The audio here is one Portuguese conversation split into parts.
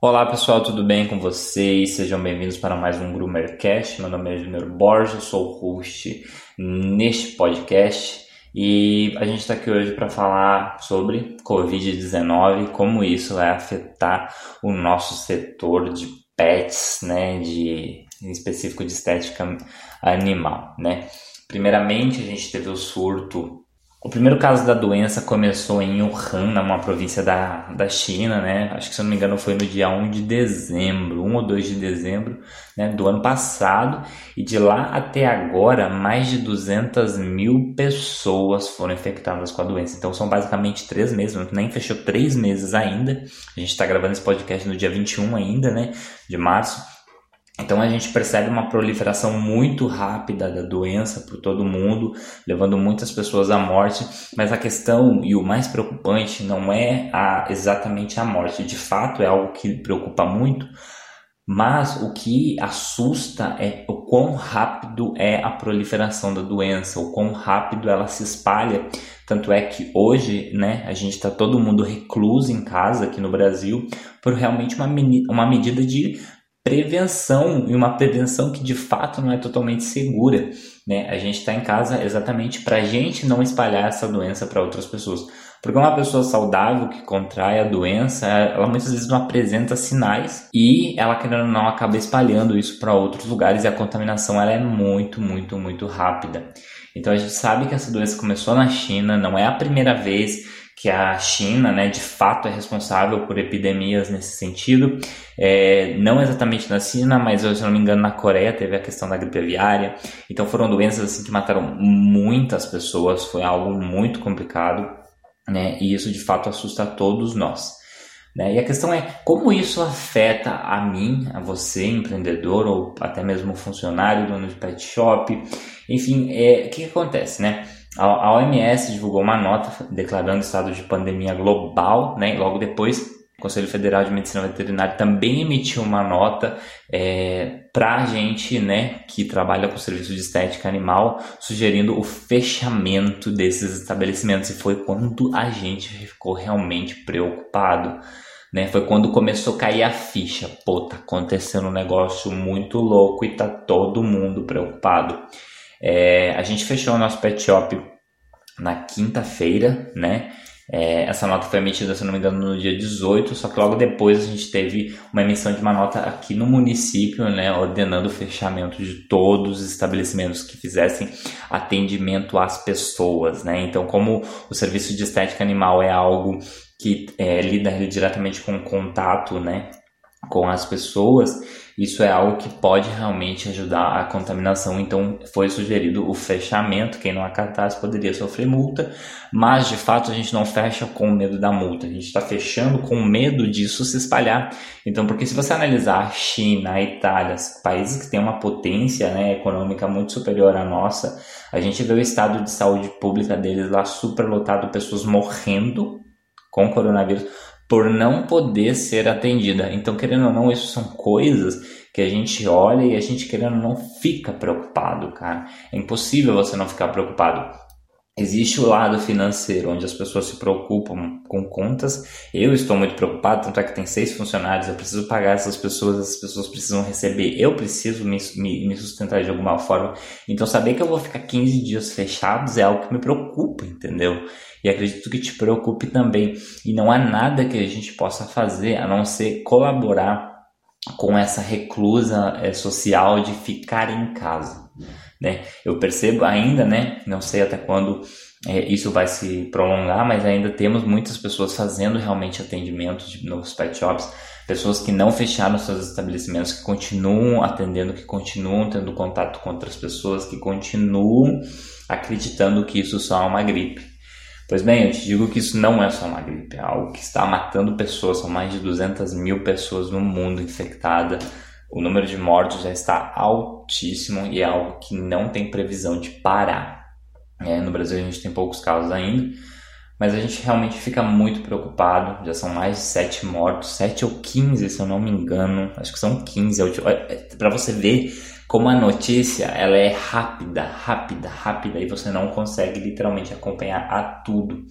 Olá pessoal, tudo bem com vocês? Sejam bem-vindos para mais um Groomercast. Meu nome é Junior Borges, sou o host neste podcast e a gente está aqui hoje para falar sobre Covid-19, como isso vai afetar o nosso setor de pets, né, de, em específico de estética animal, né. Primeiramente, a gente teve o surto o primeiro caso da doença começou em Wuhan, numa província da, da China, né? Acho que se eu não me engano foi no dia 1 de dezembro, 1 ou 2 de dezembro né, do ano passado. E de lá até agora, mais de 200 mil pessoas foram infectadas com a doença. Então são basicamente três meses, nem fechou três meses ainda. A gente está gravando esse podcast no dia 21 ainda, né? De março. Então a gente percebe uma proliferação muito rápida da doença por todo mundo, levando muitas pessoas à morte. Mas a questão e o mais preocupante não é a, exatamente a morte. De fato é algo que preocupa muito, mas o que assusta é o quão rápido é a proliferação da doença, o quão rápido ela se espalha. Tanto é que hoje, né, a gente está todo mundo recluso em casa aqui no Brasil por realmente uma, uma medida de prevenção e uma prevenção que de fato não é totalmente segura. Né? A gente está em casa exatamente para a gente não espalhar essa doença para outras pessoas. Porque uma pessoa saudável que contrai a doença, ela muitas vezes não apresenta sinais e ela, querendo ou não, acaba espalhando isso para outros lugares e a contaminação ela é muito, muito, muito rápida. Então a gente sabe que essa doença começou na China, não é a primeira vez que a China, né, de fato é responsável por epidemias nesse sentido. É, não exatamente na China, mas se não me engano na Coreia teve a questão da gripe aviária. Então foram doenças assim que mataram muitas pessoas, foi algo muito complicado, né? E isso de fato assusta a todos nós. Né? E a questão é como isso afeta a mim, a você, empreendedor ou até mesmo funcionário, dono de pet shop. Enfim, é, o que, que acontece, né? A OMS divulgou uma nota declarando estado de pandemia global, né? Logo depois, o Conselho Federal de Medicina Veterinária também emitiu uma nota é, para a gente, né, que trabalha com serviço de estética animal, sugerindo o fechamento desses estabelecimentos. E foi quando a gente ficou realmente preocupado. Né? Foi quando começou a cair a ficha. Pô, tá acontecendo um negócio muito louco e tá todo mundo preocupado. É, a gente fechou o nosso pet shop na quinta-feira, né? É, essa nota foi emitida, se não me engano, no dia 18, só que logo depois a gente teve uma emissão de uma nota aqui no município, né, ordenando o fechamento de todos os estabelecimentos que fizessem atendimento às pessoas, né? Então, como o serviço de estética animal é algo que é, lida diretamente com o contato, né, com as pessoas, isso é algo que pode realmente ajudar a contaminação. Então, foi sugerido o fechamento. Quem não acatasse poderia sofrer multa, mas de fato a gente não fecha com medo da multa, a gente está fechando com medo disso se espalhar. Então, porque se você analisar a China, a Itália, países que têm uma potência né, econômica muito superior à nossa, a gente vê o estado de saúde pública deles lá superlotado, pessoas morrendo com coronavírus por não poder ser atendida. Então, querendo ou não, isso são coisas que a gente olha e a gente, querendo ou não, fica preocupado, cara. É impossível você não ficar preocupado. Existe o lado financeiro, onde as pessoas se preocupam com contas. Eu estou muito preocupado, tanto é que tem seis funcionários, eu preciso pagar essas pessoas, essas pessoas precisam receber, eu preciso me, me, me, sustentar de alguma forma. Então, saber que eu vou ficar 15 dias fechados é algo que me preocupa, entendeu? E acredito que te preocupe também. E não há nada que a gente possa fazer a não ser colaborar com essa reclusa é, social de ficar em casa. Né? Eu percebo ainda, né? Não sei até quando é, isso vai se prolongar, mas ainda temos muitas pessoas fazendo realmente atendimentos nos pet shops, pessoas que não fecharam seus estabelecimentos, que continuam atendendo, que continuam tendo contato com outras pessoas, que continuam acreditando que isso só é uma gripe. Pois bem, eu te digo que isso não é só uma gripe, é algo que está matando pessoas, são mais de 200 mil pessoas no mundo infectadas. O número de mortos já está altíssimo e é algo que não tem previsão de parar. É, no Brasil a gente tem poucos casos ainda, mas a gente realmente fica muito preocupado. Já são mais de 7 mortos, 7 ou 15 se eu não me engano, acho que são 15. É, Para você ver como a notícia ela é rápida, rápida, rápida e você não consegue literalmente acompanhar a tudo.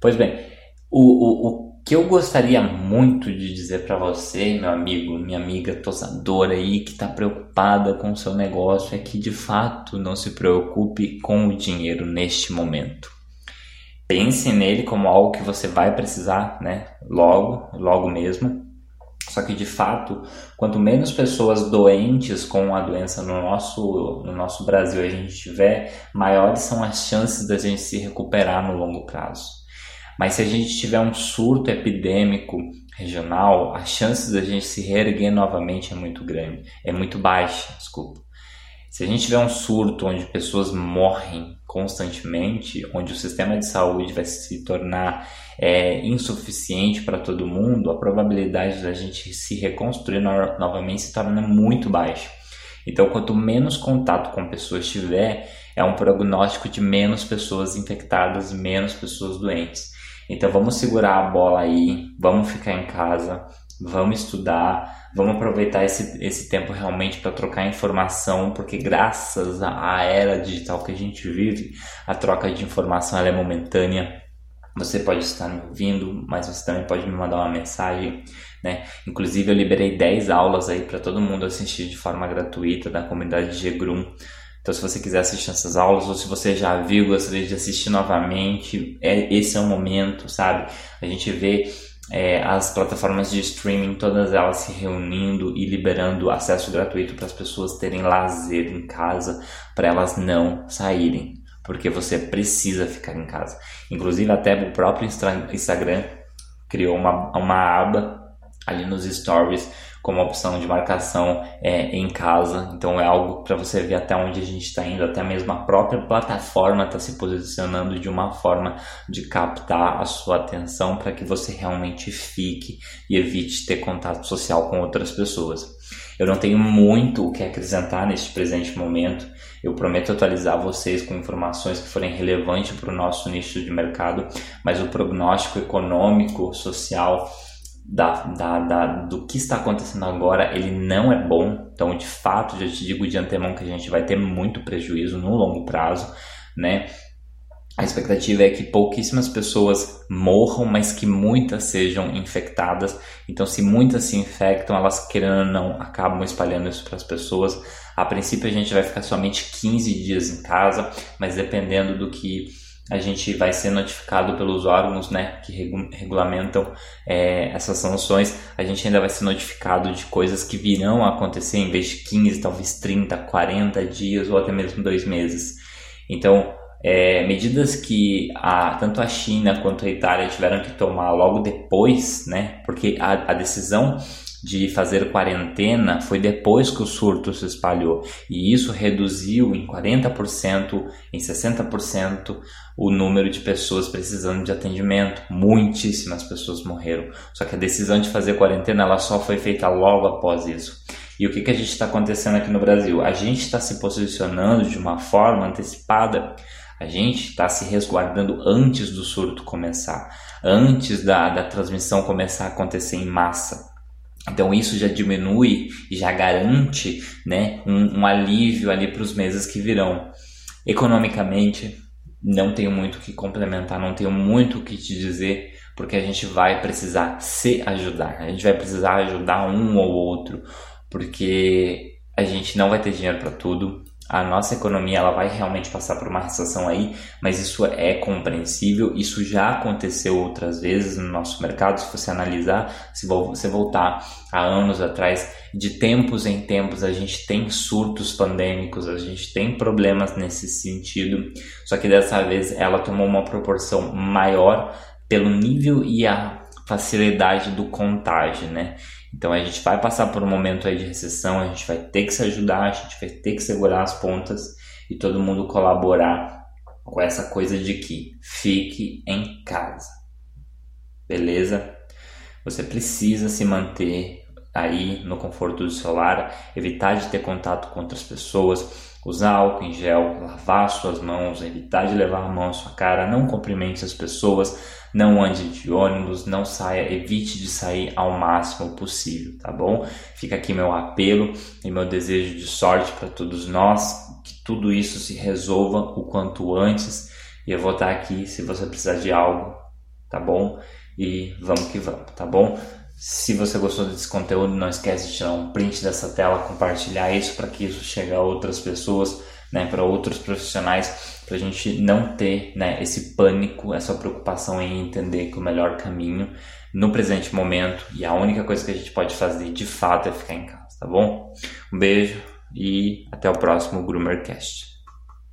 Pois bem, o, o, o que eu gostaria muito de dizer para você, meu amigo, minha amiga tosadora aí que está preocupada com o seu negócio é que de fato não se preocupe com o dinheiro neste momento. Pense nele como algo que você vai precisar, né? Logo, logo mesmo. Só que de fato, quanto menos pessoas doentes com a doença no nosso, no nosso Brasil a gente tiver, maiores são as chances da gente se recuperar no longo prazo. Mas se a gente tiver um surto epidêmico regional, as chances da gente se reerguer novamente é muito grande, é muito baixa, desculpa. Se a gente tiver um surto onde pessoas morrem constantemente, onde o sistema de saúde vai se tornar é, insuficiente para todo mundo, a probabilidade da gente se reconstruir no novamente se torna muito baixa. Então, quanto menos contato com pessoas tiver, é um prognóstico de menos pessoas infectadas, menos pessoas doentes. Então vamos segurar a bola aí, vamos ficar em casa, vamos estudar, vamos aproveitar esse, esse tempo realmente para trocar informação, porque graças à era digital que a gente vive, a troca de informação é momentânea. Você pode estar me ouvindo, mas você também pode me mandar uma mensagem, né? Inclusive eu liberei 10 aulas aí para todo mundo assistir de forma gratuita da comunidade Grum. Então, se você quiser assistir essas aulas, ou se você já viu, gostaria de assistir novamente, é, esse é o momento, sabe? A gente vê é, as plataformas de streaming, todas elas se reunindo e liberando acesso gratuito para as pessoas terem lazer em casa, para elas não saírem, porque você precisa ficar em casa. Inclusive, até o próprio Instagram criou uma, uma aba ali nos stories como opção de marcação é, em casa. Então é algo para você ver até onde a gente está indo, até mesmo a própria plataforma está se posicionando de uma forma de captar a sua atenção para que você realmente fique e evite ter contato social com outras pessoas. Eu não tenho muito o que acrescentar neste presente momento. Eu prometo atualizar vocês com informações que forem relevantes para o nosso nicho de mercado, mas o prognóstico econômico, social, da, da, da, do que está acontecendo agora, ele não é bom. Então, de fato, já te digo de antemão que a gente vai ter muito prejuízo no longo prazo, né? A expectativa é que pouquíssimas pessoas morram, mas que muitas sejam infectadas. Então, se muitas se infectam, elas querendo ou não acabam espalhando isso para as pessoas. A princípio, a gente vai ficar somente 15 dias em casa, mas dependendo do que a gente vai ser notificado pelos órgãos né, que regu regulamentam é, essas sanções, a gente ainda vai ser notificado de coisas que virão a acontecer em vez de 15, talvez 30, 40 dias ou até mesmo dois meses. Então, é, medidas que a, tanto a China quanto a Itália tiveram que tomar logo depois, né, porque a, a decisão de fazer quarentena foi depois que o surto se espalhou e isso reduziu em 40%, em 60% o número de pessoas precisando de atendimento. Muitíssimas pessoas morreram. Só que a decisão de fazer quarentena ela só foi feita logo após isso. E o que, que a gente está acontecendo aqui no Brasil? A gente está se posicionando de uma forma antecipada. A gente está se resguardando antes do surto começar, antes da, da transmissão começar a acontecer em massa. Então isso já diminui e já garante né, um, um alívio ali para os meses que virão. Economicamente, não tenho muito o que complementar, não tenho muito o que te dizer, porque a gente vai precisar se ajudar, a gente vai precisar ajudar um ou outro, porque a gente não vai ter dinheiro para tudo, a nossa economia ela vai realmente passar por uma recessão aí, mas isso é compreensível, isso já aconteceu outras vezes no nosso mercado, se você analisar, se você voltar a anos atrás, de tempos em tempos a gente tem surtos pandêmicos, a gente tem problemas nesse sentido, só que dessa vez ela tomou uma proporção maior pelo nível e a facilidade do contágio, né? Então a gente vai passar por um momento aí de recessão, a gente vai ter que se ajudar, a gente vai ter que segurar as pontas e todo mundo colaborar com essa coisa de que fique em casa. Beleza? Você precisa se manter aí no conforto do seu lar, evitar de ter contato com outras pessoas, usar álcool em gel, lavar suas mãos, evitar de levar a mão à sua cara, não cumprimente as pessoas, não ande de ônibus, não saia, evite de sair ao máximo possível, tá bom? Fica aqui meu apelo e meu desejo de sorte para todos nós, que tudo isso se resolva o quanto antes. E eu vou estar aqui se você precisar de algo, tá bom? e vamos que vamos, tá bom? Se você gostou desse conteúdo, não esquece de tirar um print dessa tela, compartilhar isso para que isso chegue a outras pessoas, né, para outros profissionais, para a gente não ter né, esse pânico, essa preocupação em entender que o melhor caminho no presente momento e a única coisa que a gente pode fazer de fato é ficar em casa, tá bom? Um beijo e até o próximo Groomercast.